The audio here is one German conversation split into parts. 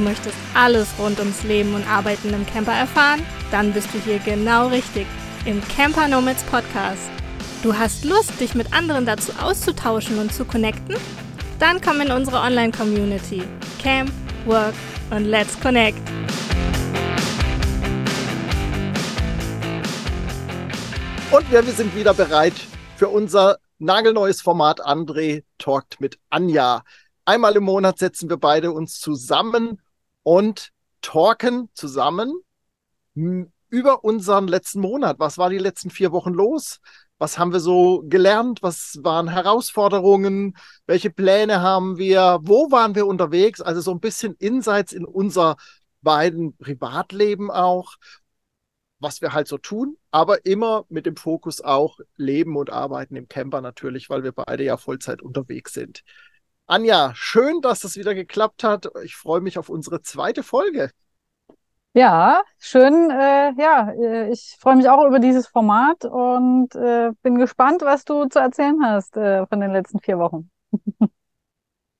möchtest alles rund ums Leben und Arbeiten im Camper erfahren? Dann bist du hier genau richtig im Camper Nomads Podcast. Du hast Lust, dich mit anderen dazu auszutauschen und zu connecten? Dann komm in unsere Online-Community. Camp, Work und Let's Connect. Und wir, wir sind wieder bereit für unser nagelneues Format André talkt mit Anja. Einmal im Monat setzen wir beide uns zusammen und talken zusammen über unseren letzten Monat. Was war die letzten vier Wochen los? Was haben wir so gelernt? Was waren Herausforderungen? Welche Pläne haben wir? Wo waren wir unterwegs? Also so ein bisschen Insights in unser beiden Privatleben auch, was wir halt so tun, aber immer mit dem Fokus auch Leben und Arbeiten im Camper natürlich, weil wir beide ja Vollzeit unterwegs sind. Anja, schön, dass das wieder geklappt hat. Ich freue mich auf unsere zweite Folge. Ja, schön. Äh, ja, äh, ich freue mich auch über dieses Format und äh, bin gespannt, was du zu erzählen hast äh, von den letzten vier Wochen.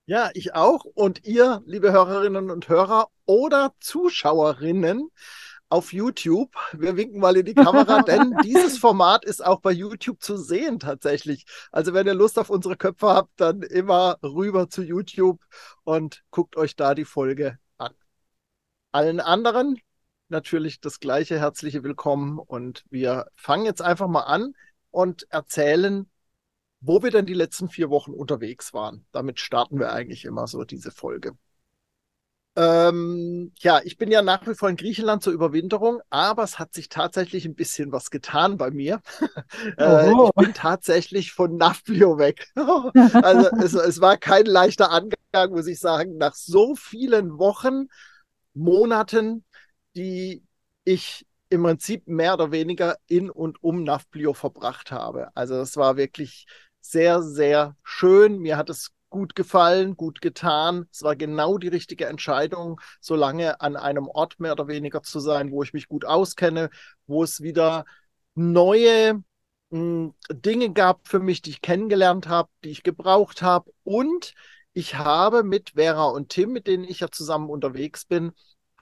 ja, ich auch. Und ihr, liebe Hörerinnen und Hörer oder Zuschauerinnen, auf YouTube. Wir winken mal in die Kamera, denn dieses Format ist auch bei YouTube zu sehen tatsächlich. Also wenn ihr Lust auf unsere Köpfe habt, dann immer rüber zu YouTube und guckt euch da die Folge an. Allen anderen natürlich das gleiche herzliche Willkommen und wir fangen jetzt einfach mal an und erzählen, wo wir denn die letzten vier Wochen unterwegs waren. Damit starten wir eigentlich immer so diese Folge. Ähm, ja, ich bin ja nach wie vor in Griechenland zur Überwinterung, aber es hat sich tatsächlich ein bisschen was getan bei mir. äh, ich bin tatsächlich von Nafplio weg. also es, es war kein leichter Angang, muss ich sagen, nach so vielen Wochen, Monaten, die ich im Prinzip mehr oder weniger in und um Nafplio verbracht habe. Also es war wirklich sehr, sehr schön. Mir hat es gut gefallen, gut getan. Es war genau die richtige Entscheidung, so lange an einem Ort mehr oder weniger zu sein, wo ich mich gut auskenne, wo es wieder neue mh, hm, Dinge gab für mich, die ich kennengelernt habe, die ich gebraucht habe. Und ich habe mit Vera und Tim, mit denen ich ja zusammen unterwegs bin,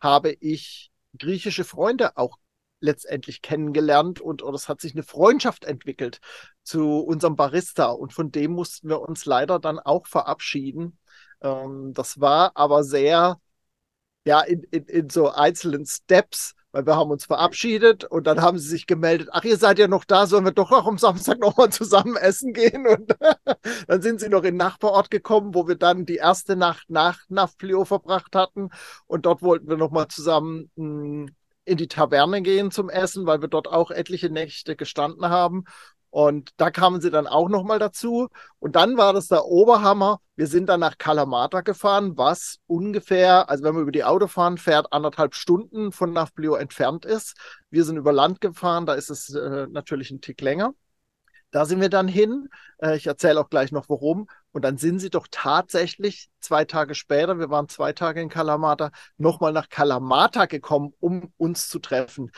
habe ich griechische Freunde auch letztendlich kennengelernt und oder es hat sich eine Freundschaft entwickelt zu unserem Barista und von dem mussten wir uns leider dann auch verabschieden. Ähm, das war aber sehr, ja, in, in, in so einzelnen Steps, weil wir haben uns verabschiedet und dann haben sie sich gemeldet, ach, ihr seid ja noch da, sollen wir doch auch am Samstag nochmal zusammen essen gehen und dann sind sie noch in den Nachbarort gekommen, wo wir dann die erste Nacht nach Nafplio verbracht hatten und dort wollten wir nochmal zusammen hm, in die Taverne gehen zum Essen, weil wir dort auch etliche Nächte gestanden haben. Und da kamen sie dann auch nochmal dazu. Und dann war das der Oberhammer. Wir sind dann nach Kalamata gefahren, was ungefähr, also wenn man über die Autobahn fährt, anderthalb Stunden von Nafplio entfernt ist. Wir sind über Land gefahren, da ist es äh, natürlich ein Tick länger. Da sind wir dann hin. Äh, ich erzähle auch gleich noch warum. Und dann sind sie doch tatsächlich zwei Tage später, wir waren zwei Tage in Kalamata, nochmal nach Kalamata gekommen, um uns zu treffen.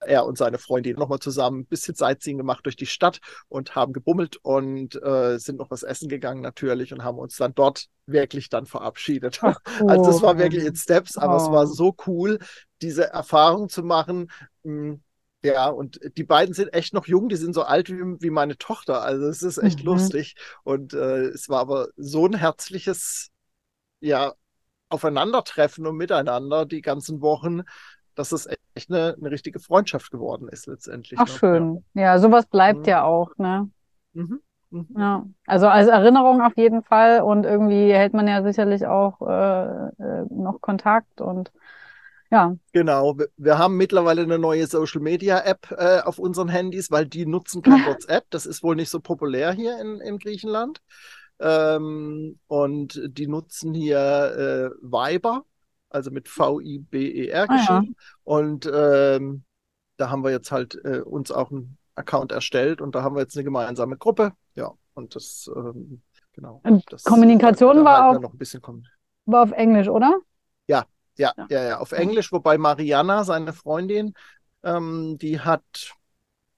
Er und seine Freundin nochmal zusammen ein bisschen Sightseeing gemacht durch die Stadt und haben gebummelt und äh, sind noch was essen gegangen natürlich und haben uns dann dort wirklich dann verabschiedet. Ach, cool. Also das war wirklich in Steps, aber oh. es war oh. so cool, diese Erfahrung zu machen. Hm, ja, und die beiden sind echt noch jung, die sind so alt wie, wie meine Tochter. Also es ist echt mhm. lustig. Und äh, es war aber so ein herzliches, ja, Aufeinandertreffen und Miteinander die ganzen Wochen, dass es echt eine, eine richtige Freundschaft geworden ist letztendlich. Ach, ne? schön. Ja. ja, sowas bleibt mhm. ja auch, ne? Mhm. Mhm. Ja, also als Erinnerung auf jeden Fall und irgendwie hält man ja sicherlich auch äh, äh noch Kontakt und ja. Genau. Wir haben mittlerweile eine neue Social Media App äh, auf unseren Handys, weil die nutzen kein WhatsApp. Das ist wohl nicht so populär hier in, in Griechenland. Ähm, und die nutzen hier äh, Viber, also mit V-I-B-E-R geschrieben. Ah, ja. Und ähm, da haben wir jetzt halt äh, uns auch einen Account erstellt und da haben wir jetzt eine gemeinsame Gruppe. Ja, und das, ähm, genau. Und das, Kommunikation war, auch, noch ein bisschen war auf Englisch, oder? Ja, ja, ja, ja, ja, auf Englisch, wobei Mariana, seine Freundin, ähm, die hat,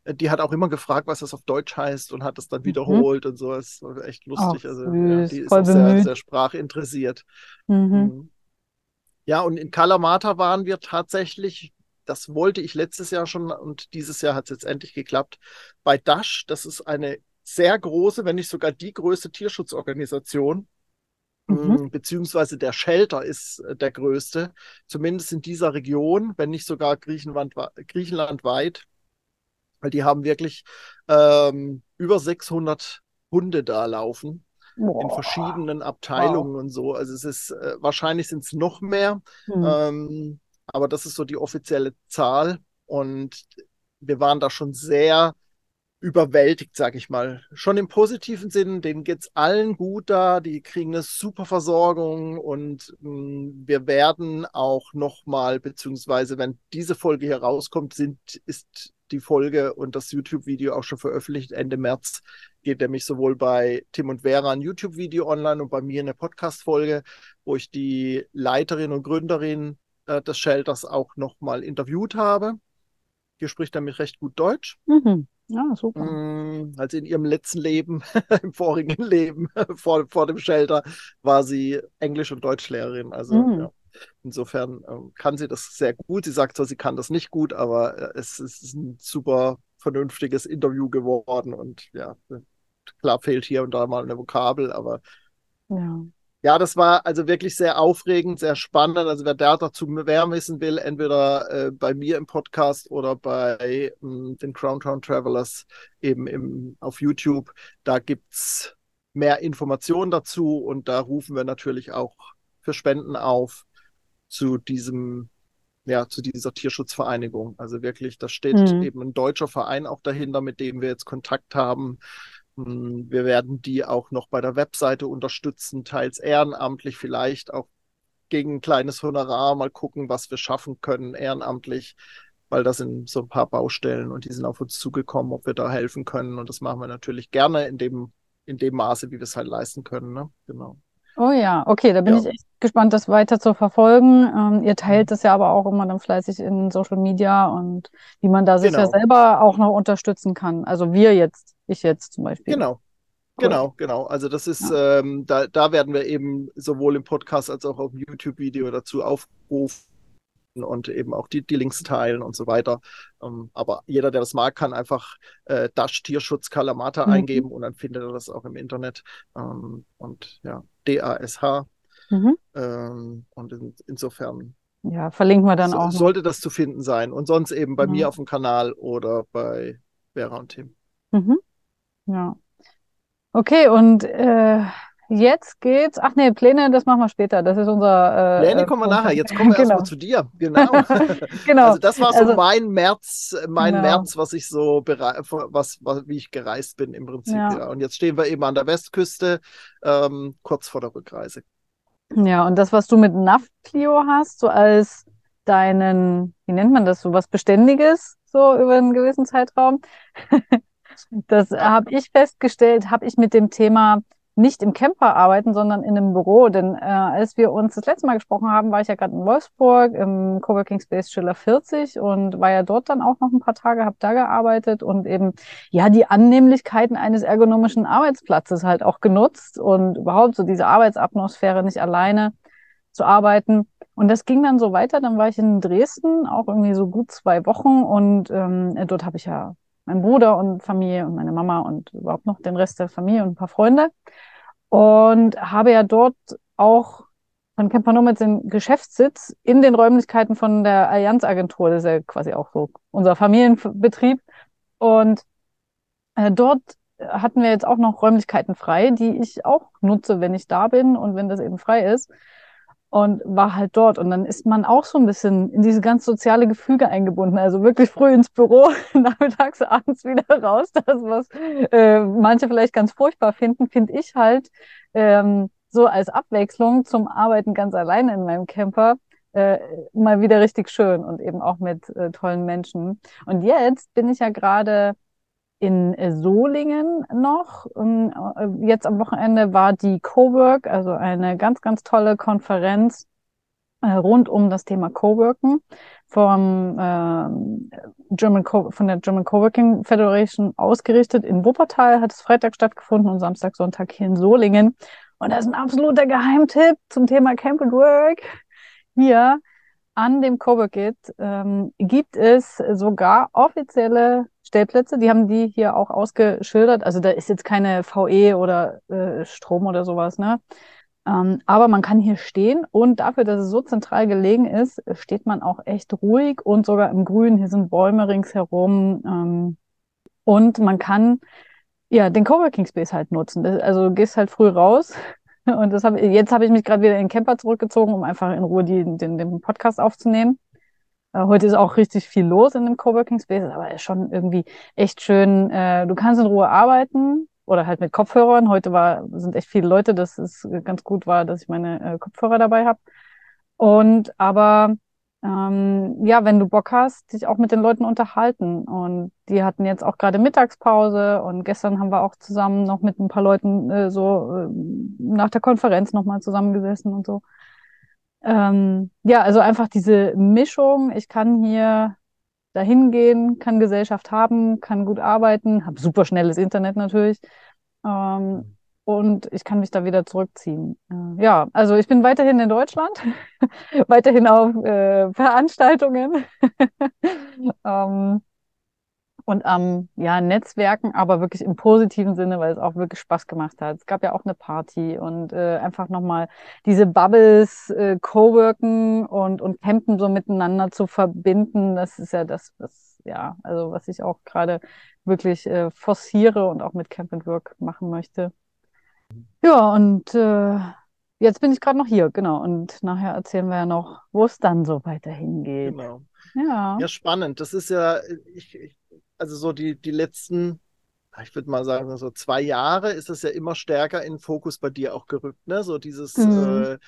die hat auch immer gefragt, was das auf Deutsch heißt und hat es dann mhm. wiederholt mhm. und so. Es war echt lustig. Ach, also ja, die ist auch sehr, sehr sprachinteressiert. Mhm. Ja, und in Kalamata waren wir tatsächlich, das wollte ich letztes Jahr schon und dieses Jahr hat es jetzt endlich geklappt, bei Dash. Das ist eine sehr große, wenn nicht sogar die größte Tierschutzorganisation. Mhm. Mm, beziehungsweise der Shelter ist äh, der größte, zumindest in dieser Region, wenn nicht sogar Griechenland, griechenlandweit, weil die haben wirklich ähm, über 600 Hunde da laufen Boah. in verschiedenen Abteilungen wow. und so. Also es ist äh, wahrscheinlich sind es noch mehr, mhm. ähm, aber das ist so die offizielle Zahl und wir waren da schon sehr überwältigt, sag ich mal. Schon im positiven Sinn, denen geht's allen gut da, die kriegen eine super Versorgung und mh, mm, wir werden auch nochmal, beziehungsweise wenn diese Folge hier rauskommt, sind, ist die Folge und das YouTube-Video auch schon veröffentlicht. Ende März geht nämlich sowohl bei Tim und Vera ein YouTube-Video online und bei mir eine Podcast-Folge, wo ich die Leiterin und Gründerin äh, des Shelters auch nochmal interviewt habe. Hier spricht er mich recht gut Deutsch. Mhm. Ja, super. Mm, also in ihrem letzten Leben, im vorigen Leben, vor, vor dem Shelter, war sie Englisch- und Deutschlehrerin. Also mhm. ja. Insofern äh, kann sie das sehr gut. Sie sagt zwar, sie kann das nicht gut, aber äh, es, es ist ein super vernünftiges Interview geworden und ja, klar fehlt hier und da mal eine Vokabel, aber ja. Ja, das war also wirklich sehr aufregend, sehr spannend. Also wer dazu mehr wissen will, entweder äh, bei mir im Podcast oder bei ähm, den Crowntown Travelers eben im, auf YouTube, da gibt's mehr Informationen dazu und da rufen wir natürlich auch für Spenden auf zu diesem, ja, zu dieser Tierschutzvereinigung. Also wirklich, da steht mhm. eben ein deutscher Verein auch dahinter, mit dem wir jetzt Kontakt haben. Hm, wir werden die auch noch bei der Webseite unterstützen, teils ehrenamtlich, vielleicht auch gegen ein kleines Honorar mal gucken, was wir schaffen können ehrenamtlich, weil das sind so ein paar Baustellen und die sind auf uns zugekommen, ob wir da helfen können. Und das machen wir natürlich gerne in dem, in dem Maße, wie wir es halt leisten können. Ne? Genau. Oh ja, okay, da bin ja. ich echt gespannt, das weiter zu verfolgen. Ähm, ihr teilt mhm. das ja aber auch immer dann fleißig in Social Media und wie man da sich genau. ja selber auch noch unterstützen kann. Also wir jetzt ich jetzt zum Beispiel. Genau. Cool. Genau, genau. Also das ist, ja. ähm, da, da werden wir eben sowohl im Podcast als auch auf dem YouTube-Video dazu aufrufen und eben auch die, die Links teilen und so weiter. Ähm, aber jeder, der das mag, kann einfach äh, Dash Tierschutz Kalamata mhm. eingeben und dann findet er das auch im Internet. Ähm, und ja, D-A-S-H. Mhm. Ähm, und in, insofern. Ja, verlinken wir dann so, auch. Sollte das zu finden sein. Und sonst eben bei mhm. mir auf dem Kanal oder bei Vera und Tim. Mhm. Ja. Okay, und äh, jetzt geht's. Ach nee, Pläne, das machen wir später. Das ist unser. Äh, Pläne kommen wir nachher. Jetzt kommen wir genau. erstmal zu dir. Genau. genau. Also das war so also, mein März, mein genau. März, was ich so was, was, wie ich gereist bin im Prinzip. Ja. ja. Und jetzt stehen wir eben an der Westküste, ähm, kurz vor der Rückreise. Ja, und das, was du mit Nafplio hast, so als deinen, wie nennt man das, so was Beständiges, so über einen gewissen Zeitraum. Das habe ich festgestellt, habe ich mit dem Thema nicht im Camper arbeiten, sondern in einem Büro. Denn äh, als wir uns das letzte Mal gesprochen haben, war ich ja gerade in Wolfsburg im Coworking Space Schiller 40 und war ja dort dann auch noch ein paar Tage, habe da gearbeitet und eben ja die Annehmlichkeiten eines ergonomischen Arbeitsplatzes halt auch genutzt und überhaupt so diese Arbeitsatmosphäre nicht alleine zu arbeiten. Und das ging dann so weiter. Dann war ich in Dresden, auch irgendwie so gut zwei Wochen und ähm, dort habe ich ja mein Bruder und Familie und meine Mama und überhaupt noch den Rest der Familie und ein paar Freunde. Und habe ja dort auch von Camper Nomads den Geschäftssitz in den Räumlichkeiten von der Allianz Agentur. Das ist ja quasi auch so unser Familienbetrieb. Und äh, dort hatten wir jetzt auch noch Räumlichkeiten frei, die ich auch nutze, wenn ich da bin und wenn das eben frei ist und war halt dort. Und dann ist man auch so ein bisschen in diese ganz soziale Gefüge eingebunden. Also wirklich früh ins Büro, nachmittags, abends wieder raus. Das, was äh, manche vielleicht ganz furchtbar finden, finde ich halt ähm, so als Abwechslung zum Arbeiten ganz alleine in meinem Camper äh, mal wieder richtig schön und eben auch mit äh, tollen Menschen. Und jetzt bin ich ja gerade in Solingen noch. Äh, jetzt am Wochenende war die Cowork, also eine ganz, ganz tolle Konferenz äh, rund um das Thema Coworken vom äh, German Co von der German Coworking Federation ausgerichtet. In Wuppertal hat es Freitag stattgefunden und Samstag, Sonntag hier in Solingen. Und das ist ein absoluter Geheimtipp zum Thema Camp and Work. hier an dem Coworkit ähm, gibt es sogar offizielle Stellplätze. Die haben die hier auch ausgeschildert. Also da ist jetzt keine VE oder äh, Strom oder sowas, ne? Ähm, aber man kann hier stehen und dafür, dass es so zentral gelegen ist, steht man auch echt ruhig und sogar im Grün. Hier sind Bäume ringsherum. Ähm, und man kann ja den Coworking Space halt nutzen. Also du gehst halt früh raus. Und das hab, jetzt habe ich mich gerade wieder in den Camper zurückgezogen, um einfach in Ruhe die, den, den Podcast aufzunehmen. Äh, heute ist auch richtig viel los in dem Coworking Space, aber ist schon irgendwie echt schön. Äh, du kannst in Ruhe arbeiten oder halt mit Kopfhörern. Heute war, sind echt viele Leute, dass es ganz gut war, dass ich meine äh, Kopfhörer dabei habe. Und aber ähm, ja, wenn du Bock hast, dich auch mit den Leuten unterhalten. Und die hatten jetzt auch gerade Mittagspause und gestern haben wir auch zusammen noch mit ein paar Leuten äh, so äh, nach der Konferenz nochmal zusammengesessen und so. Ähm, ja, also einfach diese Mischung. Ich kann hier dahin gehen, kann Gesellschaft haben, kann gut arbeiten, habe super schnelles Internet natürlich. Ähm, und ich kann mich da wieder zurückziehen. Äh, ja, also ich bin weiterhin in Deutschland, weiterhin auf äh, Veranstaltungen ähm, und am ähm, ja, Netzwerken, aber wirklich im positiven Sinne, weil es auch wirklich Spaß gemacht hat. Es gab ja auch eine Party und äh, einfach nochmal diese Bubbles, äh, Coworken und, und Campen so miteinander zu verbinden, das ist ja das, was, ja, also was ich auch gerade wirklich äh, forciere und auch mit Camp and Work machen möchte. Ja, und äh, jetzt bin ich gerade noch hier, genau. Und nachher erzählen wir ja noch, wo es dann so weiterhin geht. Genau. Ja. Ja, spannend. Das ist ja, ich, ich, also so die, die letzten, ich würde mal sagen, so zwei Jahre ist es ja immer stärker in Fokus bei dir auch gerückt, ne? So dieses mhm. äh,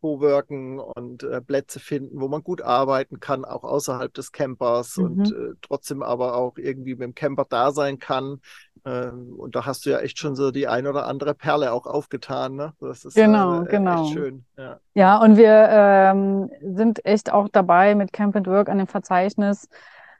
Co-worken und äh, Plätze finden, wo man gut arbeiten kann, auch außerhalb des Campers mhm. und äh, trotzdem aber auch irgendwie mit dem Camper da sein kann. Ähm, und da hast du ja echt schon so die ein oder andere Perle auch aufgetan. Ne? Das ist genau, äh, genau. echt schön. Ja, ja und wir ähm, sind echt auch dabei mit Camp and Work an dem Verzeichnis,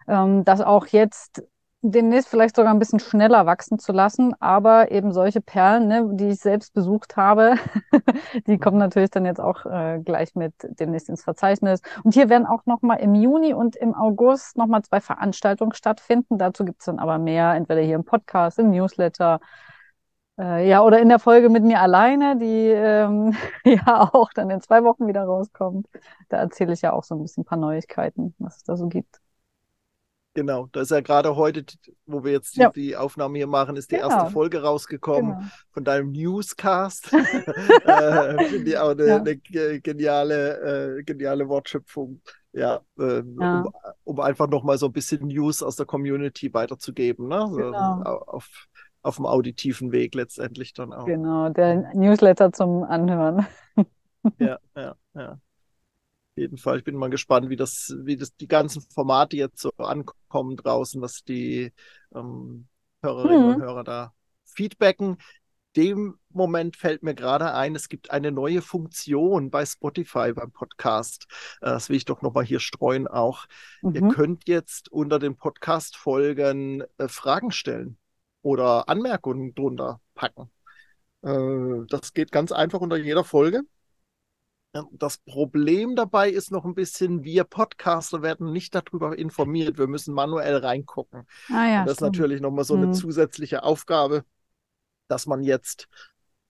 ähm, das auch jetzt demnächst vielleicht sogar ein bisschen schneller wachsen zu lassen. Aber eben solche Perlen, ne, die ich selbst besucht habe, die kommen natürlich dann jetzt auch äh, gleich mit demnächst ins Verzeichnis. Und hier werden auch nochmal im Juni und im August nochmal zwei Veranstaltungen stattfinden. Dazu gibt's dann aber mehr, entweder hier im Podcast, im Newsletter. Äh, ja, oder in der Folge mit mir alleine, die ähm, ja auch dann in zwei Wochen wieder rauskommt. Da erzähle ich ja auch so ein bisschen ein paar Neuigkeiten, was es da so gibt. Genau, da ist ja gerade heute, wo wir jetzt die, ja. die Aufnahme hier machen, ist die genau. erste Folge rausgekommen genau. von deinem Newscast. äh, Finde ich auch eine, ja. eine geniale, äh, geniale Wortschöpfung. Ja, äh, ja. Um, um, einfach nochmal so ein bisschen News aus der Community weiterzugeben, ne? Genau. auf, auf dem auditiven Weg letztendlich dann auch. Genau, der Newsletter zum Anhören. ja, ja, ja jeden Fall. Ich bin mal gespannt, wie das, wie das die ganzen Formate jetzt so ankommen draußen, was die ähm, Hörerinnen mhm. und Hörer da feedbacken. Dem Moment fällt mir gerade ein, es gibt eine neue Funktion bei Spotify beim Podcast. Äh, das will ich doch nochmal hier streuen auch. Mhm. Ihr könnt jetzt unter den Podcast-Folgen äh, Fragen stellen oder Anmerkungen drunter packen. Äh, das geht ganz einfach unter jeder Folge. Das Problem dabei ist noch ein bisschen, wir Podcaster werden nicht darüber informiert. Wir müssen manuell reingucken. Ah, ja, das stimmt. ist natürlich nochmal so eine mhm. zusätzliche Aufgabe, dass man jetzt,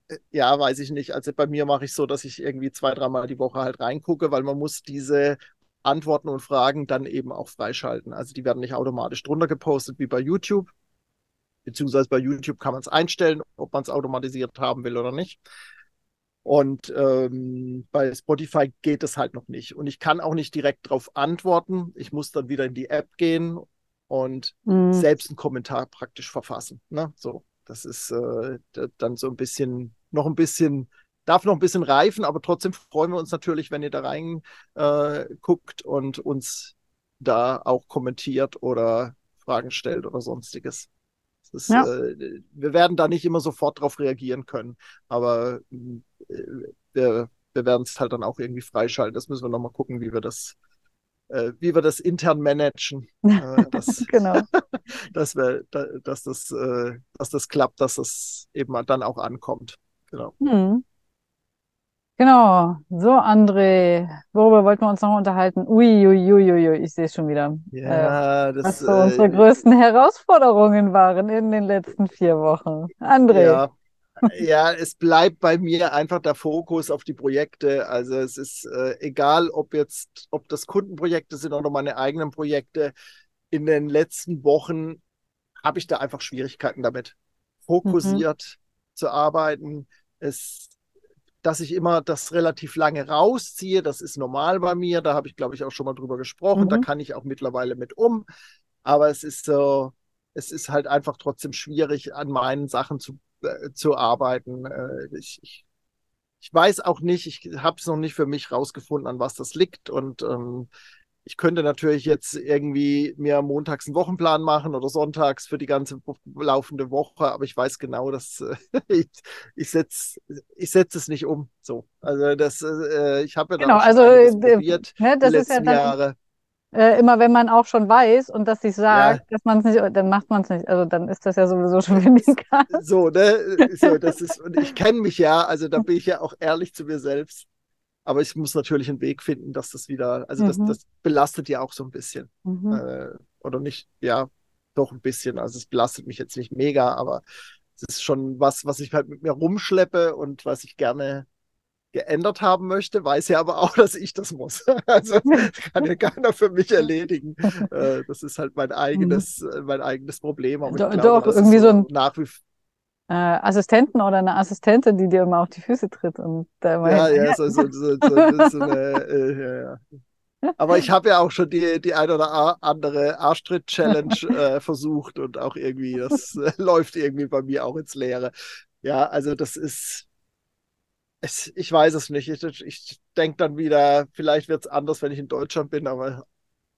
äh, ja, weiß ich nicht, also bei mir mache ich so, dass ich irgendwie zwei, dreimal die Woche halt reingucke, weil man muss diese Antworten und Fragen dann eben auch freischalten. Also die werden nicht automatisch drunter gepostet wie bei YouTube. Beziehungsweise bei YouTube kann man es einstellen, ob man es automatisiert haben will oder nicht. Und ähm, bei Spotify geht es halt noch nicht. Und ich kann auch nicht direkt darauf antworten. Ich muss dann wieder in die App gehen und mhm. selbst einen Kommentar praktisch verfassen. Ne? So, das ist äh, dann so ein bisschen, noch ein bisschen, darf noch ein bisschen reifen, aber trotzdem freuen wir uns natürlich, wenn ihr da rein äh, guckt und uns da auch kommentiert oder Fragen stellt oder sonstiges. Das, ja. äh, wir werden da nicht immer sofort darauf reagieren können, aber äh, wir, wir werden es halt dann auch irgendwie freischalten. Das müssen wir nochmal gucken, wie wir das, äh, wie wir das intern managen. Äh, dass, genau. dass, wir, da, dass, das, äh, dass das klappt, dass es eben dann auch ankommt. Genau. Hm. Genau. So, André, worüber wollten wir uns noch unterhalten? Ui, ui, ui, ui, ui. ich sehe es schon wieder. Ja, äh, das, was so äh, unsere größten Herausforderungen waren in den letzten vier Wochen. André. Ja. ja, es bleibt bei mir einfach der Fokus auf die Projekte. Also es ist äh, egal, ob jetzt, ob das Kundenprojekte sind oder meine eigenen Projekte. In den letzten Wochen habe ich da einfach Schwierigkeiten damit, fokussiert mhm. zu arbeiten. Es dass ich immer das relativ lange rausziehe. Das ist normal bei mir. Da habe ich, glaube ich, auch schon mal drüber gesprochen. Mhm. Da kann ich auch mittlerweile mit um. Aber es ist so, es ist halt einfach trotzdem schwierig, an meinen Sachen zu, äh, zu arbeiten. Äh, ich, ich, ich weiß auch nicht, ich habe es noch nicht für mich rausgefunden, an was das liegt. Und ähm, ich könnte natürlich jetzt irgendwie mir montags einen Wochenplan machen oder sonntags für die ganze laufende Woche, aber ich weiß genau, dass äh, ich, ich setze ich setz es nicht um. So. Also das, äh, ich habe ja genau, also, äh, probiert ne, das die letzten ist ja dann, Jahre. Äh, immer wenn man auch schon weiß und dass sich sagt, ja. dass man es nicht, dann macht man es nicht. Also dann ist das ja sowieso schon weniger. So, ne? So, das ist, und ich kenne mich ja, also da bin ich ja auch ehrlich zu mir selbst. Aber ich muss natürlich einen Weg finden, dass das wieder, also mhm. das, das belastet ja auch so ein bisschen. Mhm. Äh, oder nicht, ja, doch ein bisschen. Also es belastet mich jetzt nicht mega, aber es ist schon was, was ich halt mit mir rumschleppe und was ich gerne geändert haben möchte, weiß ja aber auch, dass ich das muss. Also kann ja keiner für mich erledigen. Äh, das ist halt mein eigenes, mhm. mein eigenes Problem. Aber Do, glaube, doch, irgendwie so ein nach wie äh, Assistenten oder eine Assistentin, die dir immer auf die Füße tritt und da immer ja, ja, so, so, so, so, eine, äh, ja, ja. Aber ich habe ja auch schon die, die ein oder andere Arschtritt-Challenge äh, versucht und auch irgendwie, das äh, läuft irgendwie bei mir auch ins Leere. Ja, also das ist, es, ich weiß es nicht. Ich, ich denke dann wieder, vielleicht wird es anders, wenn ich in Deutschland bin, aber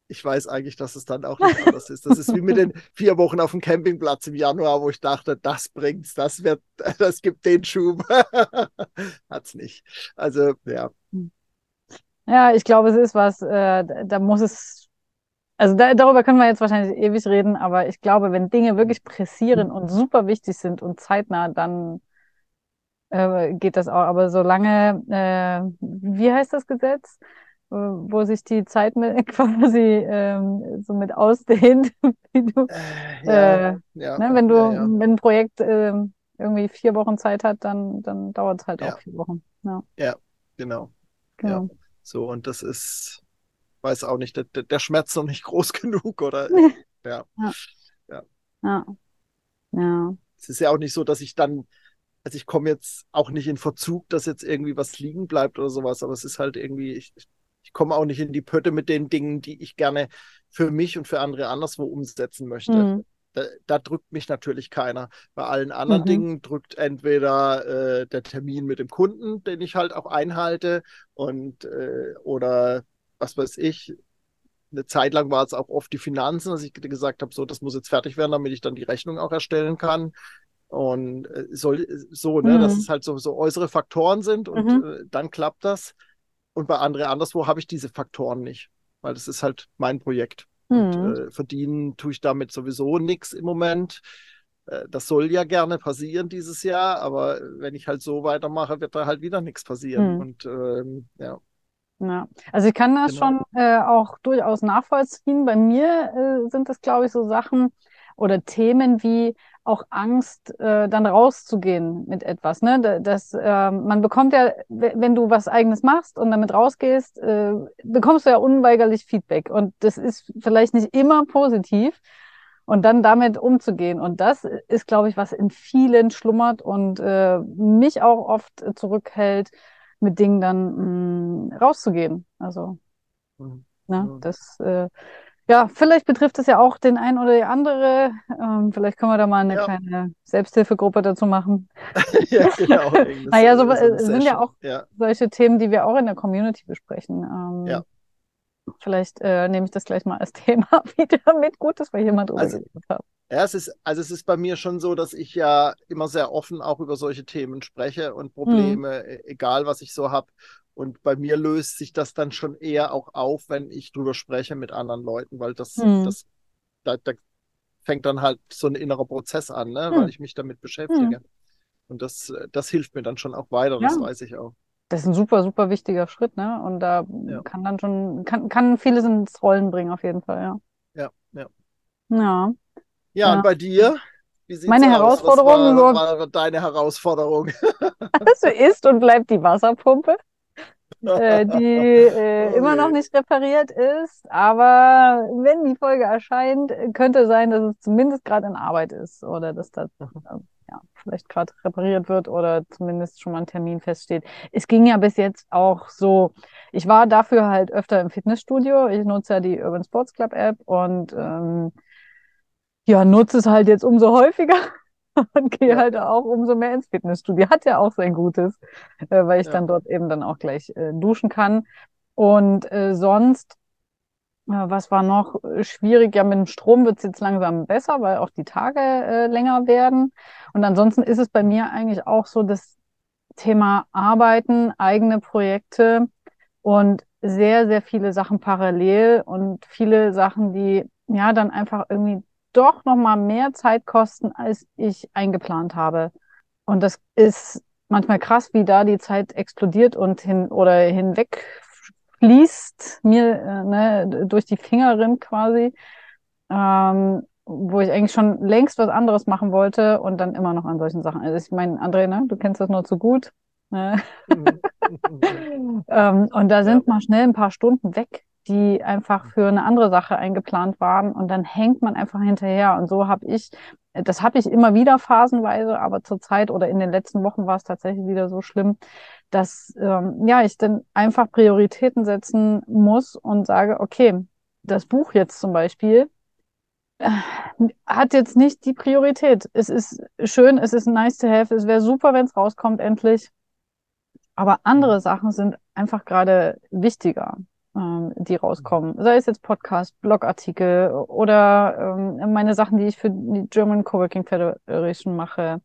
ich weiß eigentlich, dass es dann auch nicht anders ist. Das ist wie mit den vier Wochen auf dem Campingplatz im Januar, wo ich dachte, das bringt's, das wird, das gibt den Schub. Hat's nicht. Also, ja. Ja, ich glaube, es ist was, äh, da muss es, also da, darüber können wir jetzt wahrscheinlich ewig reden, aber ich glaube, wenn Dinge wirklich pressieren und super wichtig sind und zeitnah, dann äh, geht das auch. Aber solange, äh, wie heißt das Gesetz? Wo sich die Zeit mit, quasi ähm, so mit ausdehnt, wie du, äh, ja, äh, ja, ne, wenn du, ja, wenn ein Projekt äh, irgendwie vier Wochen Zeit hat, dann, dann dauert es halt auch vier Wochen. Ja, ja genau. genau. So, und das ist, weiß auch nicht, der, der Schmerz noch nicht groß genug, oder? ja. ja. Ja. Ja. Es ist ja auch nicht so, dass ich dann, also ich komme jetzt auch nicht in Verzug, dass jetzt irgendwie was liegen bleibt oder sowas, aber es ist halt irgendwie, ich, ich komme auch nicht in die Pötte mit den Dingen, die ich gerne für mich und für andere anderswo umsetzen möchte. Mhm. Da, da, drückt mich natürlich keiner. Bei allen anderen mhm. Dingen drückt entweder äh, der Termin mit dem Kunden, den ich halt auch einhalte, und äh, oder was weiß ich. Eine Zeit lang war es auch oft die Finanzen, dass ich gesagt habe, so, das muss jetzt fertig werden, damit ich dann die Rechnung auch erstellen kann. Und äh, soll, so, ne, mhm. dass es halt so, so äußere Faktoren sind und mhm. äh, dann klappt das. Und bei anderen anderswo habe ich diese Faktoren nicht, weil das ist halt mein Projekt. Mhm. Und, hm. äh, verdienen tue ich damit sowieso nichts im Moment. Äh, das soll ja gerne passieren dieses Jahr, aber wenn ich halt so weitermache, wird da halt wieder nichts passieren. Mhm. Und ähm, ja. Ja, also ich kann das genau. schon äh, auch durchaus nachvollziehen. Bei mir äh, sind das, glaube ich, so Sachen oder Themen wie auch Angst, äh, dann rauszugehen mit etwas. Ne? Das, äh, man bekommt ja, wenn du was Eigenes machst und damit rausgehst, äh, bekommst du ja unweigerlich Feedback. Und das ist vielleicht nicht immer positiv. Und dann damit umzugehen. Und das ist, glaube ich, was in vielen schlummert und äh, mich auch oft zurückhält, mit Dingen dann mh, rauszugehen. Also, mhm. ne, das äh, ja, vielleicht betrifft es ja auch den einen oder die andere. Ähm, vielleicht können wir da mal eine ja. kleine Selbsthilfegruppe dazu machen. ja, genau. naja, so, äh, sind ja auch ja. solche Themen, die wir auch in der Community besprechen. Ähm, ja. Vielleicht äh, nehme ich das gleich mal als Thema wieder mit. Gut, dass wir hier mal drüber also, haben. Ja, es ist, also es ist bei mir schon so, dass ich ja immer sehr offen auch über solche Themen spreche und Probleme, mhm. egal was ich so habe. Und bei mir löst sich das dann schon eher auch auf, wenn ich drüber spreche mit anderen Leuten, weil das, hm. das da, da, fängt dann halt so ein innerer Prozess an, ne? Hm. weil ich mich damit beschäftige. Hm. Und das, das hilft mir dann schon auch weiter, ja. das weiß ich auch. das ist ein super, super wichtiger Schritt, ne? Und da ja. kann dann schon, kann, kann vieles ins Rollen bringen, auf jeden Fall, ja. Ja, ja. Ja. Ja, und bei dir? Meine Herausforderung was war, war deine Herausforderung. so ist und bleibt die Wasserpumpe, äh, die äh, oh, immer noch nicht repariert ist. Aber wenn die Folge erscheint, könnte sein, dass es zumindest gerade in Arbeit ist oder dass das äh, ja, vielleicht gerade repariert wird oder zumindest schon mal ein Termin feststeht. Es ging ja bis jetzt auch so, ich war dafür halt öfter im Fitnessstudio. Ich nutze ja die Urban Sports Club App und ähm, ja, nutze es halt jetzt umso häufiger und gehe ja. halt auch umso mehr ins Fitnessstudio. Hat ja auch sein Gutes, äh, weil ich ja. dann dort eben dann auch gleich äh, duschen kann. Und äh, sonst, äh, was war noch schwierig? Ja, mit dem Strom wird es jetzt langsam besser, weil auch die Tage äh, länger werden. Und ansonsten ist es bei mir eigentlich auch so das Thema Arbeiten, eigene Projekte und sehr, sehr viele Sachen parallel und viele Sachen, die ja dann einfach irgendwie doch noch mal mehr Zeit kosten, als ich eingeplant habe. Und das ist manchmal krass, wie da die Zeit explodiert und hin oder hinweg fließt mir äh, ne, durch die Finger rinnt quasi, ähm, wo ich eigentlich schon längst was anderes machen wollte und dann immer noch an solchen Sachen. Also ich meine, André, ne, du kennst das nur zu gut. Ne? ähm, und da sind ja. mal schnell ein paar Stunden weg die einfach für eine andere Sache eingeplant waren und dann hängt man einfach hinterher. Und so habe ich, das habe ich immer wieder phasenweise, aber zur Zeit oder in den letzten Wochen war es tatsächlich wieder so schlimm, dass ähm, ja ich dann einfach Prioritäten setzen muss und sage, okay, das Buch jetzt zum Beispiel äh, hat jetzt nicht die Priorität. Es ist schön, es ist nice to have, es wäre super, wenn es rauskommt endlich. Aber andere Sachen sind einfach gerade wichtiger ähm, die rauskommen. Sei es jetzt Podcast, Blogartikel oder ähm, meine Sachen, die ich für die German Coworking Federation mache,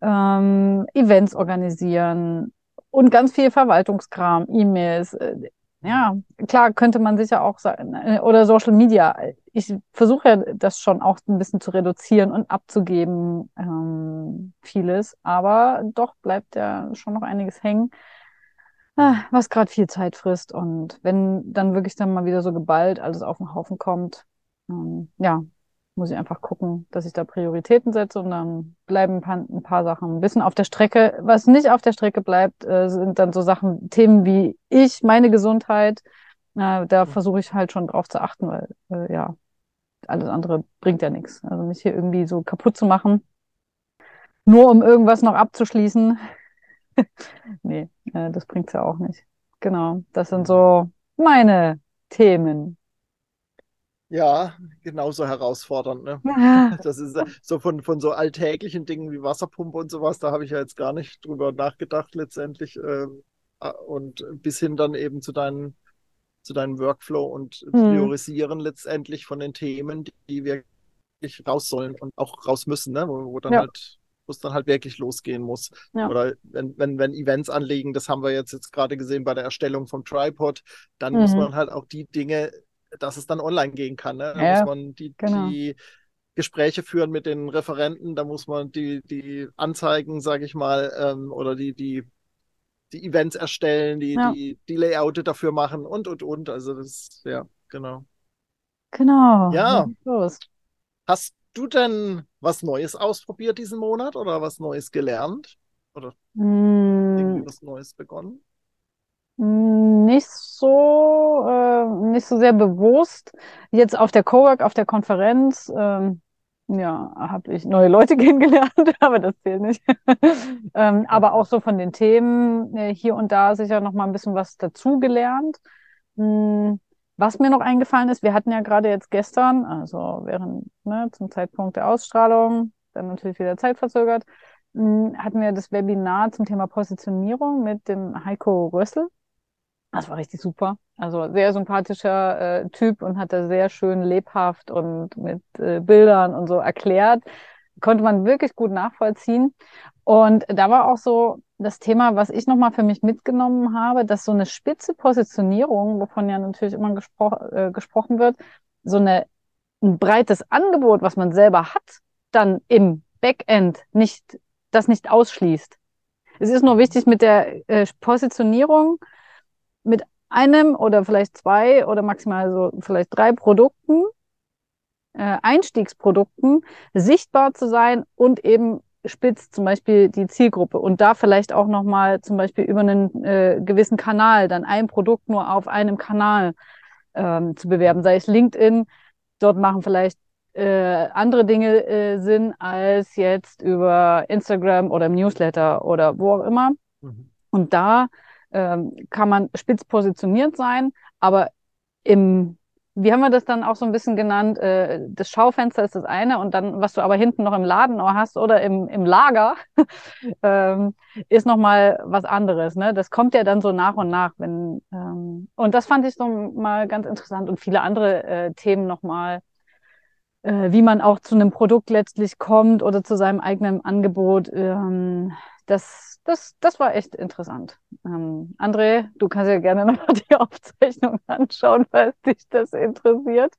ähm, Events organisieren und ganz viel Verwaltungskram, E-Mails. Äh, ja, klar könnte man sicher auch sagen, äh, oder Social Media. Ich versuche ja das schon auch ein bisschen zu reduzieren und abzugeben, ähm, vieles, aber doch bleibt ja schon noch einiges hängen. Ah, was gerade viel Zeit frisst. Und wenn dann wirklich dann mal wieder so geballt alles auf den Haufen kommt, ähm, ja, muss ich einfach gucken, dass ich da Prioritäten setze und dann bleiben ein paar, ein paar, Sachen ein bisschen auf der Strecke. Was nicht auf der Strecke bleibt, äh, sind dann so Sachen, Themen wie ich, meine Gesundheit. Äh, da versuche ich halt schon drauf zu achten, weil äh, ja, alles andere bringt ja nichts. Also mich hier irgendwie so kaputt zu machen, nur um irgendwas noch abzuschließen, nee, äh, das bringt's ja auch nicht. Genau, das sind so meine Themen. Ja, genauso herausfordernd. Ne? Das ist so von, von so alltäglichen Dingen wie Wasserpumpe und sowas, da habe ich ja jetzt gar nicht drüber nachgedacht letztendlich. Ähm, äh, und bis hin dann eben zu deinen zu deinem Workflow und hm. Priorisieren letztendlich von den Themen, die, die wirklich raus sollen und auch raus müssen, ne? wo, wo dann ja. halt wo es dann halt wirklich losgehen muss. Ja. Oder wenn, wenn, wenn Events anliegen, das haben wir jetzt, jetzt gerade gesehen bei der Erstellung vom Tripod, dann mhm. muss man halt auch die Dinge, dass es dann online gehen kann. Ne? Da ja, muss man die, genau. die Gespräche führen mit den Referenten, da muss man die, die Anzeigen, sage ich mal, ähm, oder die, die, die Events erstellen, die, ja. die, die Layoute dafür machen und, und, und. Also das, ja, genau. Genau. Ja. Los. Hast du denn was Neues ausprobiert diesen Monat oder was Neues gelernt? Oder mm. irgendwie was Neues begonnen? Nicht so, äh, nicht so sehr bewusst. Jetzt auf der Cowork, auf der Konferenz, ähm, ja, habe ich neue Leute kennengelernt, aber das zählt nicht. ähm, aber auch so von den Themen äh, hier und da sicher noch mal ein bisschen was dazugelernt. Hm, was mir noch eingefallen ist, wir hatten ja gerade jetzt gestern, also während, ne, zum Zeitpunkt der Ausstrahlung, dann natürlich wieder zeitverzögert, hm, hatten wir das Webinar zum Thema Positionierung mit dem Heiko Rössel. Das war richtig super. Also sehr sympathischer äh, Typ und hat da sehr schön lebhaft und mit äh, Bildern und so erklärt. Konnte man wirklich gut nachvollziehen. Und da war auch so das Thema, was ich nochmal für mich mitgenommen habe, dass so eine spitze Positionierung, wovon ja natürlich immer gespro äh, gesprochen wird, so eine, ein breites Angebot, was man selber hat, dann im Backend nicht, das nicht ausschließt. Es ist nur wichtig mit der äh, Positionierung, mit einem oder vielleicht zwei oder maximal so vielleicht drei Produkten, äh, Einstiegsprodukten sichtbar zu sein und eben spitz zum Beispiel die Zielgruppe und da vielleicht auch nochmal zum Beispiel über einen äh, gewissen Kanal dann ein Produkt nur auf einem Kanal ähm, zu bewerben, sei es LinkedIn, dort machen vielleicht äh, andere Dinge äh, Sinn als jetzt über Instagram oder im Newsletter oder wo auch immer. Mhm. Und da ähm, kann man spitz positioniert sein, aber im wie haben wir das dann auch so ein bisschen genannt? Äh, das Schaufenster ist das eine und dann, was du aber hinten noch im Laden hast oder im, im Lager, ähm, ist nochmal was anderes. Ne? Das kommt ja dann so nach und nach. Wenn, ähm, und das fand ich so mal ganz interessant und viele andere äh, Themen nochmal, äh, wie man auch zu einem Produkt letztlich kommt oder zu seinem eigenen Angebot. Ähm, das, das, das war echt interessant. Ähm, André, du kannst ja gerne noch die Aufzeichnung anschauen, falls dich das interessiert.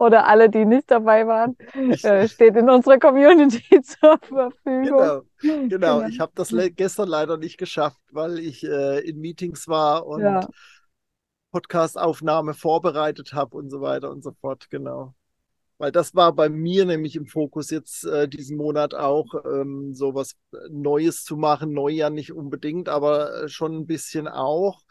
Oder alle, die nicht dabei waren, äh, steht in unserer Community zur Verfügung. Genau, genau. genau. ich habe das le gestern leider nicht geschafft, weil ich äh, in Meetings war und ja. Podcast-Aufnahme vorbereitet habe und so weiter und so fort. Genau weil das war bei mir nämlich im Fokus jetzt äh, diesen Monat auch, ähm, so was Neues zu machen. Neu ja nicht unbedingt, aber äh, schon ein bisschen auch,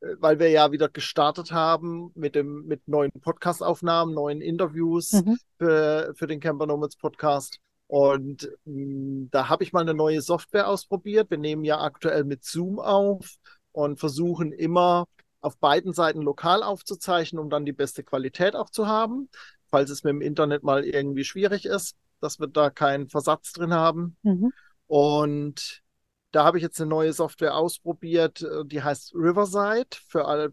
äh, weil wir ja wieder gestartet haben mit dem mit neuen Podcast-Aufnahmen, neuen Interviews mhm. für, für den Camper Nomads Podcast. Und mh, mm, da habe ich mal eine neue Software ausprobiert. Wir nehmen ja aktuell mit Zoom auf und versuchen immer auf beiden Seiten lokal aufzuzeichnen, um dann die beste Qualität auch zu haben falls es mit dem Internet mal irgendwie schwierig ist, dass wir da keinen Versatz drin haben. Mhm. Und da habe ich jetzt eine neue Software ausprobiert, äh, die heißt Riverside. Für alle,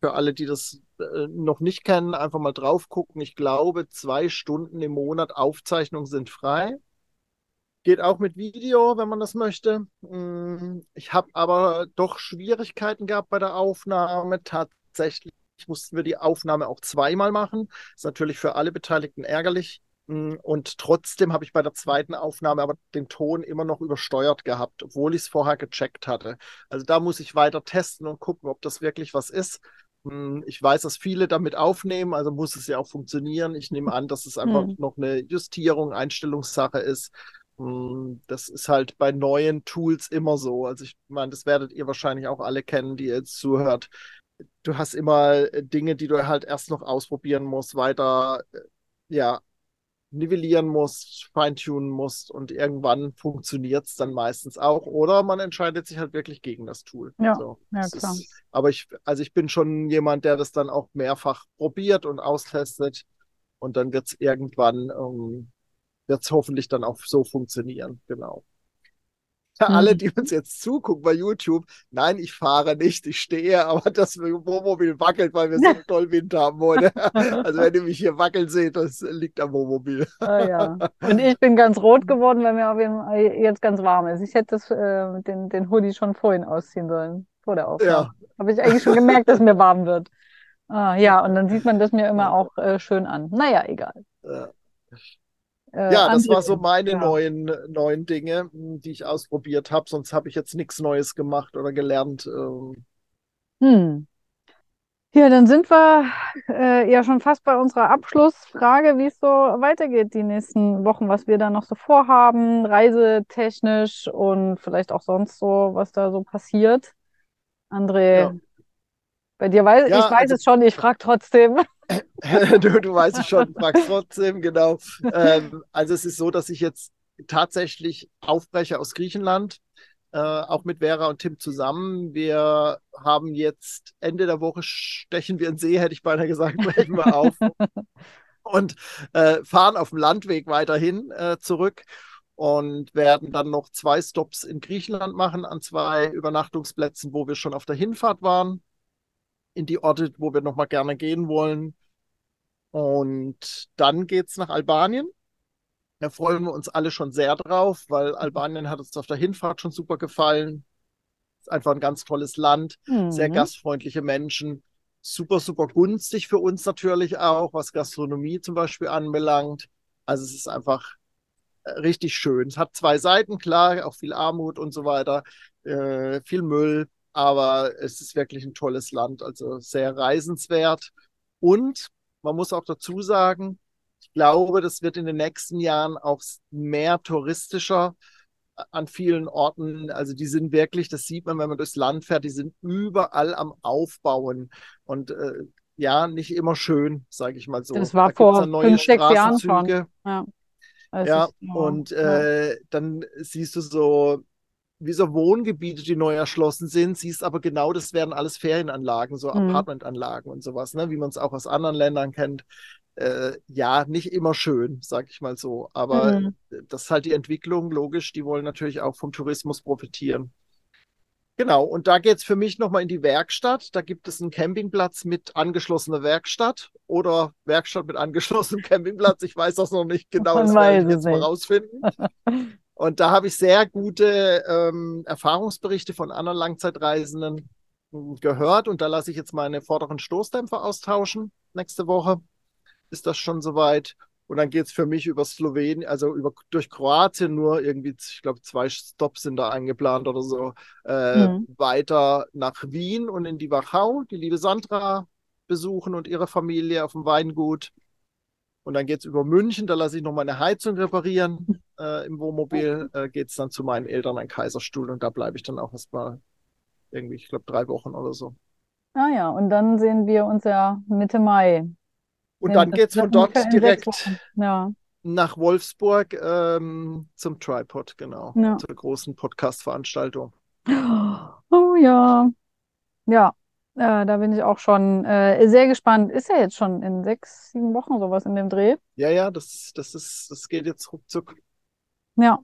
für alle, die das äh, noch nicht kennen, einfach mal drauf gucken. Ich glaube, zwei Stunden im Monat Aufzeichnung sind frei. Geht auch mit Video, wenn man das möchte. Mm, ich habe aber doch Schwierigkeiten gehabt bei der Aufnahme. Tatsächlich mussten wir die Aufnahme auch zweimal machen. Ist natürlich für alle Beteiligten ärgerlich. Mm, und trotzdem habe ich bei der zweiten Aufnahme aber den Ton immer noch übersteuert gehabt, obwohl ich es vorher gecheckt hatte. Also da muss ich weiter testen und gucken, ob das wirklich was ist. Mm, ich weiß, dass viele damit aufnehmen, also muss es ja auch funktionieren. Ich nehme an, dass es einfach hm. noch eine Justierung, Einstellungssache ist. Mm, das ist halt bei neuen Tools immer so. Also ich meine, das werdet ihr wahrscheinlich auch alle kennen, die ihr jetzt zuhört du hast immer äh, Dinge, die du halt erst noch ausprobieren musst, weiter, äh, ja, nivellieren musst, feintunen musst und irgendwann funktioniert es dann meistens auch. Oder man entscheidet sich halt wirklich gegen das Tool. Ja, so, ja klar. Ist, aber ich, also ich bin schon jemand, der das dann auch mehrfach probiert und austestet und dann wird es irgendwann, ähm, wird es hoffentlich dann auch so funktionieren. Genau. Alle, mhm. die uns jetzt zugucken bei YouTube, nein, ich fahre nicht, ich stehe, aber das Wohnmobil wackelt, weil wir so einen tollen Wind haben heute. Also wenn ihr mich hier wackeln seht, das liegt am Wohnmobil. Ah, ja. Und ich bin ganz rot geworden, weil mir jetzt ganz warm ist. Ich hätte das, äh, den, den Hoodie schon vorhin ausziehen sollen, vor der Aufnahme. Ja. Habe ich eigentlich schon gemerkt, dass mir warm wird. Ah, ja, und dann sieht man das mir immer auch äh, schön an. Naja, egal. Ja. Äh, ja, das war so meine ja. neuen, neuen Dinge, hm, die ich ausprobiert habe. Sonst habe ich jetzt nichts Neues gemacht oder gelernt. Ähm. Hm. Ja, dann sind wir äh, ja schon fast bei unserer Abschlussfrage, wie es so weitergeht die nächsten Wochen, was wir da noch so vorhaben, reisetechnisch und vielleicht auch sonst so, was da so passiert. André, ja. bei dir weiß ja, ich weiß also, es schon, ich frage trotzdem. du, du weißt es schon, fragst trotzdem, genau. Ähm, also es ist so, dass ich jetzt tatsächlich aufbreche aus Griechenland, äh, auch mit Vera und Tim zusammen. Wir haben jetzt Ende der Woche stechen wir in See, hätte ich beinahe gesagt, brechen wir auf und äh, fahren auf dem Landweg weiterhin äh, zurück und werden dann noch zwei Stops in Griechenland machen an zwei Übernachtungsplätzen, wo wir schon auf der Hinfahrt waren in die Orte, wo wir nochmal gerne gehen wollen. Und dann geht's nach Albanien. Da freuen wir uns alle schon sehr drauf, weil Albanien hat uns auf der Hinfahrt schon super gefallen. Ist einfach ein ganz tolles Land, mhm. sehr gastfreundliche Menschen, super, super günstig für uns natürlich auch, was Gastronomie zum Beispiel anbelangt. Also es ist einfach richtig schön. Es hat zwei Seiten, klar, auch viel Armut und so weiter, äh, viel Müll, aber es ist wirklich ein tolles Land, also sehr reisenswert. Und man muss auch dazu sagen, ich glaube, das wird in den nächsten Jahren auch mehr touristischer an vielen Orten. Also die sind wirklich, das sieht man, wenn man durchs Land fährt, die sind überall am Aufbauen und äh, ja, nicht immer schön, sage ich mal so. Das war da vor fünf, sechs Jahren schon. Ja, ja und äh, dann siehst du so wie so Wohngebiete, die neu erschlossen sind, siehst aber genau, das werden alles Ferienanlagen, so mhm. Apartmentanlagen und sowas, ne? wie man es auch aus anderen Ländern kennt. Äh, ja, nicht immer schön, sag ich mal so. Aber mhm. das ist halt die Entwicklung, logisch, die wollen natürlich auch vom Tourismus profitieren. Genau, und da geht es für mich nochmal in die Werkstatt. Da gibt es einen Campingplatz mit angeschlossener Werkstatt oder Werkstatt mit angeschlossenem Campingplatz. Ich weiß das noch nicht genau, das werde ich jetzt nicht. mal rausfinden. Und da habe ich sehr gute ähm, Erfahrungsberichte von anderen Langzeitreisenden hm, gehört. Und da lasse ich jetzt meine vorderen Stoßdämpfer austauschen. Nächste Woche ist das schon soweit. Und dann geht es für mich über Slowenien, also über, durch Kroatien nur irgendwie, ich glaube, zwei Stops sind da eingeplant oder so, äh, mhm. weiter nach Wien und in die Wachau, die liebe Sandra besuchen und ihre Familie auf dem Weingut. Und dann geht es über München, da lasse ich noch meine Heizung reparieren äh, im Wohnmobil. Äh, geht es dann zu meinen Eltern ein Kaiserstuhl und da bleibe ich dann auch erstmal irgendwie, ich glaube, drei Wochen oder so. Ah ja, und dann sehen wir uns ja Mitte Mai. Und dann geht es von dort direkt ja. nach Wolfsburg ähm, zum Tripod, genau. Ja. Zur großen Podcast-Veranstaltung. Oh ja. Ja, äh, da bin ich auch schon äh, sehr gespannt. Ist ja jetzt schon in sechs, sieben Wochen sowas in dem Dreh. Ja, ja, das, das ist, das geht jetzt ruckzuck. Ja.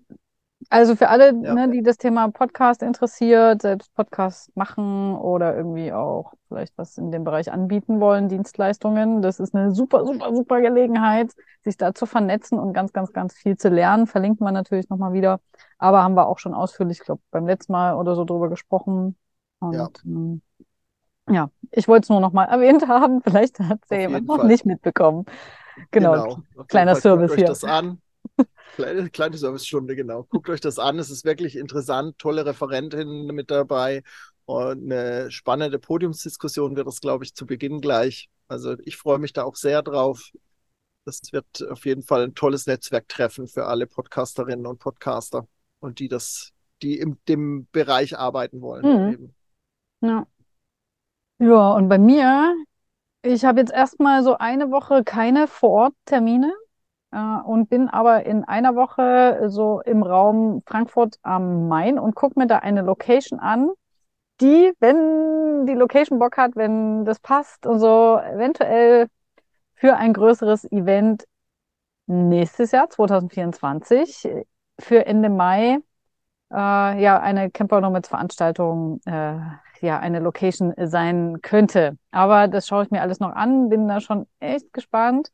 Also für alle, ja. ne, die das Thema Podcast interessiert, selbst Podcast machen oder irgendwie auch vielleicht was in dem Bereich anbieten wollen, Dienstleistungen, das ist eine super, super, super Gelegenheit, sich da zu vernetzen und ganz, ganz, ganz viel zu lernen. Verlinken wir natürlich nochmal wieder. Aber haben wir auch schon ausführlich, ich glaube, beim letzten Mal oder so drüber gesprochen. Und ja. Ähm, ja, ich wollte es nur noch mal erwähnt haben. Vielleicht hat es ja jemand noch nicht mitbekommen. Genau, genau. kleiner Service hier. Das an. Kleine, kleine Servicestunde, genau. Guckt euch das an. Es ist wirklich interessant. Tolle Referentin mit dabei. Und eine spannende Podiumsdiskussion wird es, glaube ich, zu Beginn gleich. Also ich freue mich da auch sehr drauf. Das wird auf jeden Fall ein tolles Netzwerktreffen für alle Podcasterinnen und Podcaster und die das, die in dem Bereich arbeiten wollen. Mhm. Ja. Ja, und bei mir, ich habe jetzt erstmal so eine Woche keine Vororttermine äh, und bin aber in einer Woche so im Raum Frankfurt am Main und gucke mir da eine Location an, die, wenn die Location Bock hat, wenn das passt und so, eventuell für ein größeres Event nächstes Jahr, 2024, für Ende Mai, äh, ja, eine Camper Nomads Veranstaltung äh, ja eine Location sein könnte. Aber das schaue ich mir alles noch an, bin da schon echt gespannt.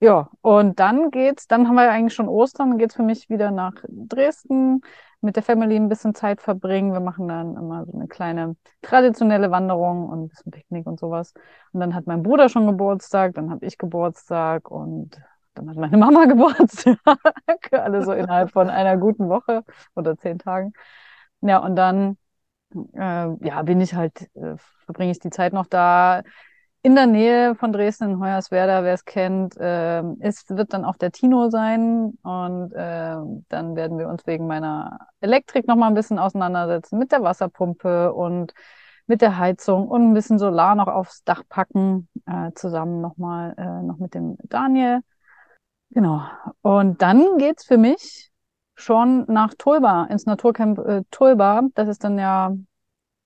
Ja, und dann geht's, dann haben wir eigentlich schon Ostern, dann geht's für mich wieder nach Dresden, mit der Family ein bisschen Zeit verbringen. Wir machen dann immer so eine kleine traditionelle Wanderung und ein bisschen Picknick und sowas. Und dann hat mein Bruder schon Geburtstag, dann habe ich Geburtstag und dann hat meine Mama Geburtstag. Alle so innerhalb von einer guten Woche oder zehn Tagen. Ja, und dann äh, ja, bin ich halt, äh, verbringe ich die Zeit noch da in der Nähe von Dresden in Hoyerswerda, wer es kennt. Äh, es wird dann auch der Tino sein und äh, dann werden wir uns wegen meiner Elektrik noch mal ein bisschen auseinandersetzen mit der Wasserpumpe und mit der Heizung und ein bisschen Solar noch aufs Dach packen, äh, zusammen nochmal äh, noch mit dem Daniel. Genau. Und dann geht's für mich schon nach Tulba, ins Naturcamp äh, Tulba. Das ist dann ja,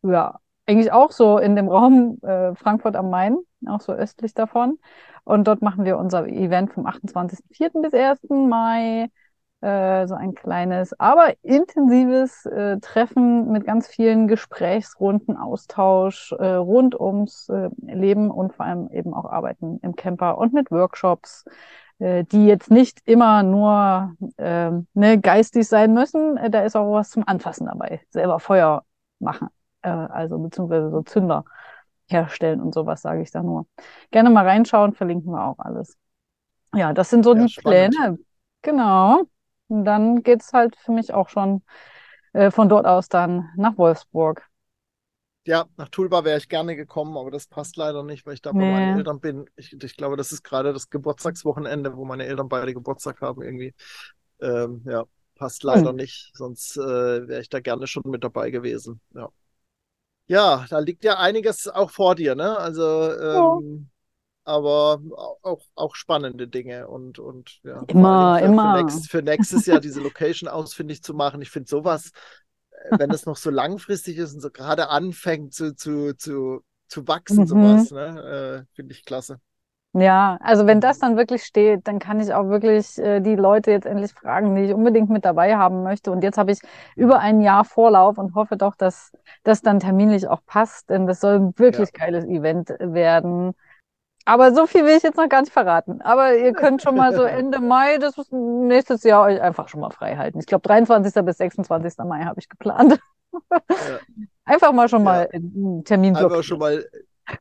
ja, eigentlich auch so in dem Raum äh, Frankfurt am Main, auch so östlich davon. Und dort machen wir unser Event vom 28.04. bis 1. Mai. Äh, so ein kleines, aber intensives äh, Treffen mit ganz vielen Gesprächsrunden, Austausch äh, rund ums äh, Leben und vor allem eben auch Arbeiten im Camper und mit Workshops, äh, die jetzt nicht immer nur äh, ne, geistig sein müssen. Da ist auch was zum Anfassen dabei. Selber Feuer machen, äh, also beziehungsweise so Zünder herstellen und sowas, sage ich da nur. Gerne mal reinschauen, verlinken wir auch alles. Ja, das sind so ja, die spannend. Pläne. Genau. dann geht es halt für mich auch schon äh, von dort aus dann nach Wolfsburg. Ja, nach Tulba wäre ich gerne gekommen, aber das passt leider nicht, weil ich da bei Nee. meinen Eltern bin. Ich, ich glaube, das ist gerade das Geburtstagswochenende, wo meine Eltern beide Geburtstag haben irgendwie. Ähm, ja, passt leider nicht, sonst äh, wäre ich da gerne schon mit dabei gewesen. Ja. Ja, da liegt ja einiges auch vor dir, ne? Also, ähm, aber auch, auch spannende Dinge und, und ja, Immer, immer. Für, nächstes, für nächtes Jahr diese Location ausfindig zu machen. Ich finde sowas, äh, wenn es noch so langfristig ist und so gerade anfängt zu, zu, zu, zu wachsen, Mhm. sowas, ne? Äh, finde ich klasse. Ja, also wenn das dann wirklich steht, dann kann ich auch wirklich äh, die Leute jetzt endlich fragen, die ich unbedingt mit dabei haben möchte. Und jetzt habe ich über ein Jahr Vorlauf und hoffe doch, dass das dann terminlich auch passt, denn das soll ein wirklich geiles Event werden. Aber so viel will ich jetzt noch gar nicht verraten. Aber ihr könnt schon mal so Ende Mai, das ist nächstes Jahr euch einfach schon mal frei halten. Ich glaube, 23. bis 26. Mai habe ich geplant. Einfach mal schon mal einen Termin Einfach blockieren. schon mal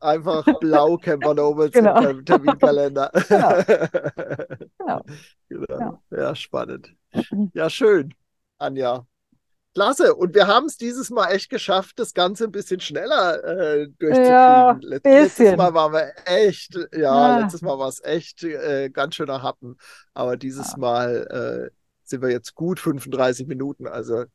einfach blau Camper Nomads Genau. im Terminkalender. Genau. Genau. Ja, spannend. Ja, schön, Anja. Klasse. Und wir haben es dieses Mal echt geschafft, das Ganze ein bisschen schneller äh, durchzukriegen. Ja, Let bisschen. letztes Mal waren wir echt, ja, Ja. letztes Mal war es echt äh, ganz schöner Happen. Aber dieses Mal äh, sind wir jetzt gut 35 Minuten. Also,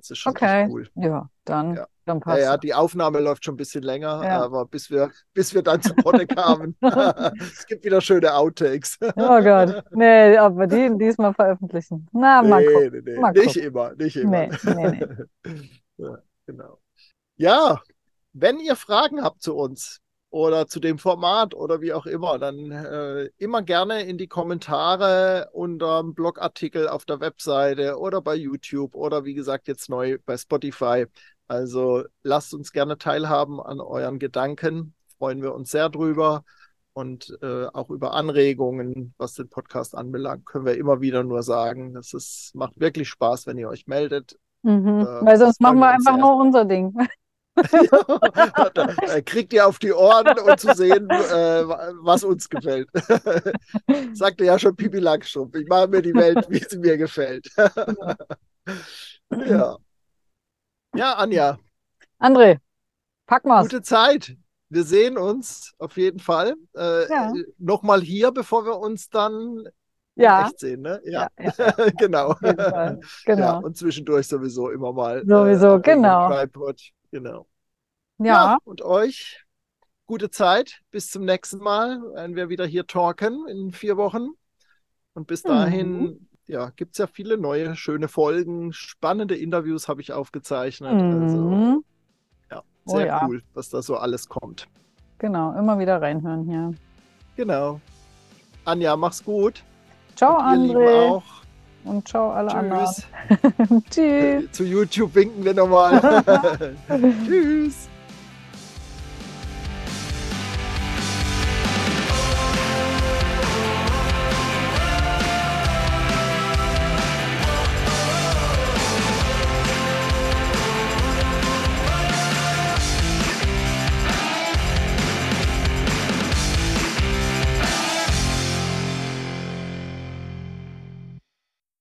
das ist schon Okay. cool. Ja, dann, Ja. dann Ja, passt ja, das. die Aufnahme läuft schon ein bisschen länger, Ja. aber bis wir, bis wir dann zu Potte kamen, es gibt wieder schöne Outtakes. Oh Gott. Nee, aber die diesmal veröffentlichen. Na, mal Nee, gucken. nee, nee, Mal nicht gucken. immer, nicht immer. Nee, nee, Ja, genau. Ja, wenn ihr Fragen habt zu uns oder zu dem Format oder wie auch immer, dann äh, immer gerne in die Kommentare unter dem Blogartikel auf der Webseite oder bei YouTube oder wie gesagt jetzt neu bei Spotify. Also lasst uns gerne teilhaben an euren Gedanken, freuen wir uns sehr drüber. Und äh, auch über Anregungen, was den Podcast anbelangt, können wir immer wieder nur sagen, es ist, macht wirklich Spaß, wenn ihr euch meldet. Mhm. Äh, Weil sonst das machen wir einfach nur unser Ding. Da kriegt ihr auf die Ohren und zu sehen, äh, was uns gefällt. Sagte ja schon Pipi Langstrumpf. Ich mache mir die Welt, wie sie mir gefällt. ja. Ja, Anja, André, pack mal's. gute Zeit. Wir sehen uns auf jeden Fall. Äh, Ja. Nochmal hier, bevor wir uns dann Ja, echt sehen. Ne? Ja, ja, ja, genau. Fall. Ja, Genau. und zwischendurch sowieso immer mal. Sowieso, irgendeinem genau. Tripod. Genau. Ja, und euch gute Zeit. Bis zum nächsten Mal, wenn wir wieder hier talken in vier Wochen. Und bis dahin, Mhm. ja, gibt es ja viele neue, schöne Folgen. Spannende Interviews habe ich aufgezeichnet. Also, mhm. ja, Oh sehr ja. cool, was da so alles kommt. genau. Immer wieder reinhören hier. Genau. Anja, mach's gut. Ciao, Und ihr Lieben André. auch. Und ciao, alle Tschüss. anderen. Tschüss. Zu YouTube winken wir nochmal. Tschüss.